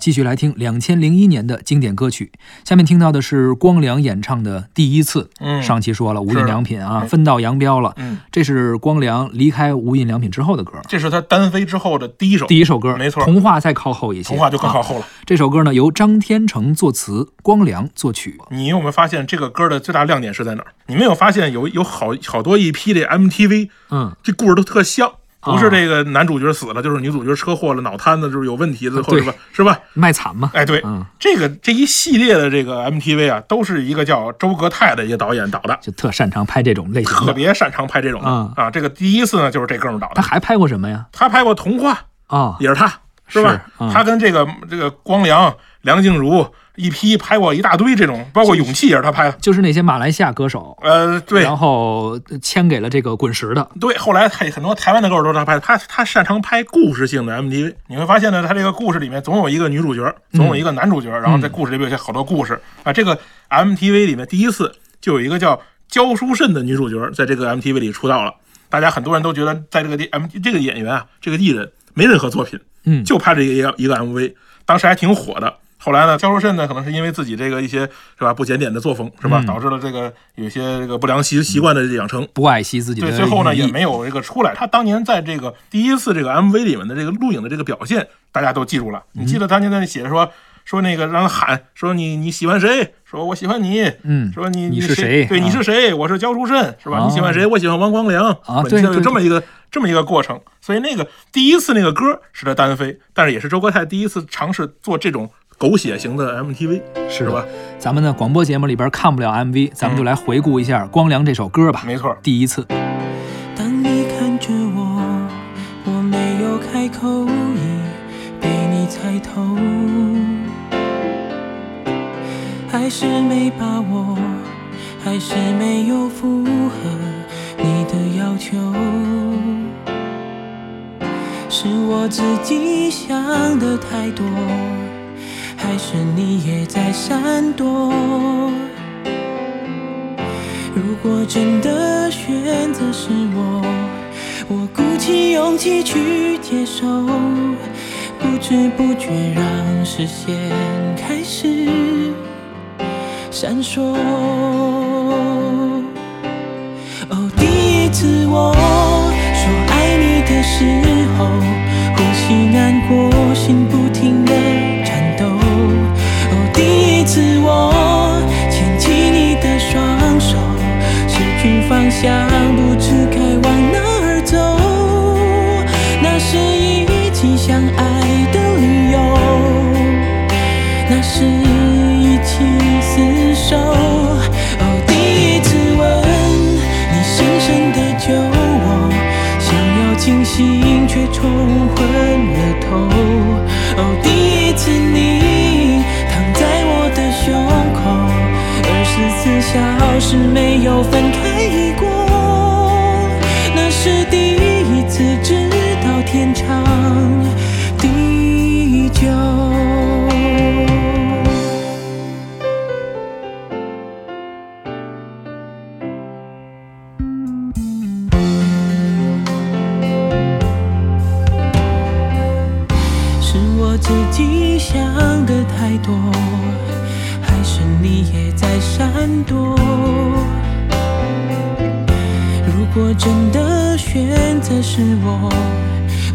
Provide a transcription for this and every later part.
继续来听两千零一年的经典歌曲。下面听到的是光良演唱的《第一次》。嗯上期说了无印良品啊，嗯分道扬镳了。嗯，这是光良离开无印良品之后的歌，这是他单飞之后的第一首第一首歌。没错童话再靠后一些，童话就更靠啊后了。这首歌呢，由张天成作词，光良作曲。你有没有发现这个歌的最大亮点是在哪儿？你没有发现有有好好多一批的 MTV 嗯，这故事都特像，不啊是这个男主角死了，就是女主角车祸了，脑瘫子就是有问题的，或者吧？是吧？卖惨嘛。哎，对，嗯，这个这一系列的这个 MTV 啊，都是一个叫周格泰的一个导演导的，就特擅长拍这种类型的。特别擅长拍这种的嗯啊。这个第一次呢，就是这哥们儿导的，他还拍过什么呀？他拍过《童话》，啊，也是他，是吧？他跟这个这个光良、梁静茹一批拍过一大堆这种，包括《勇气》也是他拍的。就是那些马来西亚歌手，呃，对然后签给了这个滚石的。对，后来他很多台湾的歌手都是他拍的，他他擅长拍故事性的 MTV。你会发现呢，他这个故事里面总有一个女主角，总有一个男主角，然后在故事里面有些好多故事啊。这个 MTV 里面第一次就有一个叫焦书慎的女主角在这个 MTV 里出道了。大家很多人都觉得，在这个地 M 这个演员啊，这个艺人没任何作品，嗯就拍这一个一个 MV，当时还挺火的。后来呢，焦淑慎呢，可能是因为自己这个一些是吧不检点的作风是吧，嗯导致了这个有些这个不良习习惯的养成，不爱惜自己的对，最后呢也没有这个出来。他当年在这个第一次这个 MV 里面的这个录影的这个表现，大家都记住了。你记得当年在那写着说说那个让他喊说你你喜欢谁？说我喜欢你。嗯说你你是谁？对，啊你是谁？我是焦书慎，是吧？哦你喜欢谁？我喜欢王光良。啊对对这么一个这么一个过程。所以那个第一次那个歌是他单飞，但是也是周国泰第一次尝试做这种狗血型的 MTV，是吧？咱们呢广播节目里边看不了 MV，咱们就来回顾一下光良这首歌吧。没错。第一次，当你看着我，我没有开口，已被你猜透，还是没把握，还是没有符合你的要求，是我自己想的太多，还是你也在闪躲？如果真的选择是我，我鼓起勇气去接受，不知不觉让视线开始闪烁。哦，第一次我说爱你的时候，起相爱的理由，那是一起厮守。哦，第一次吻你，深深的救我，想要清醒却冲昏了头。哦，第一次你躺在我的胸口，二十四小时没有分开过，天长地久。是我自己想的太多，还是你也在闪躲？如果真的选择是我，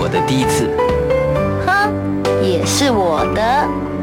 我的第一次。哼也是我的。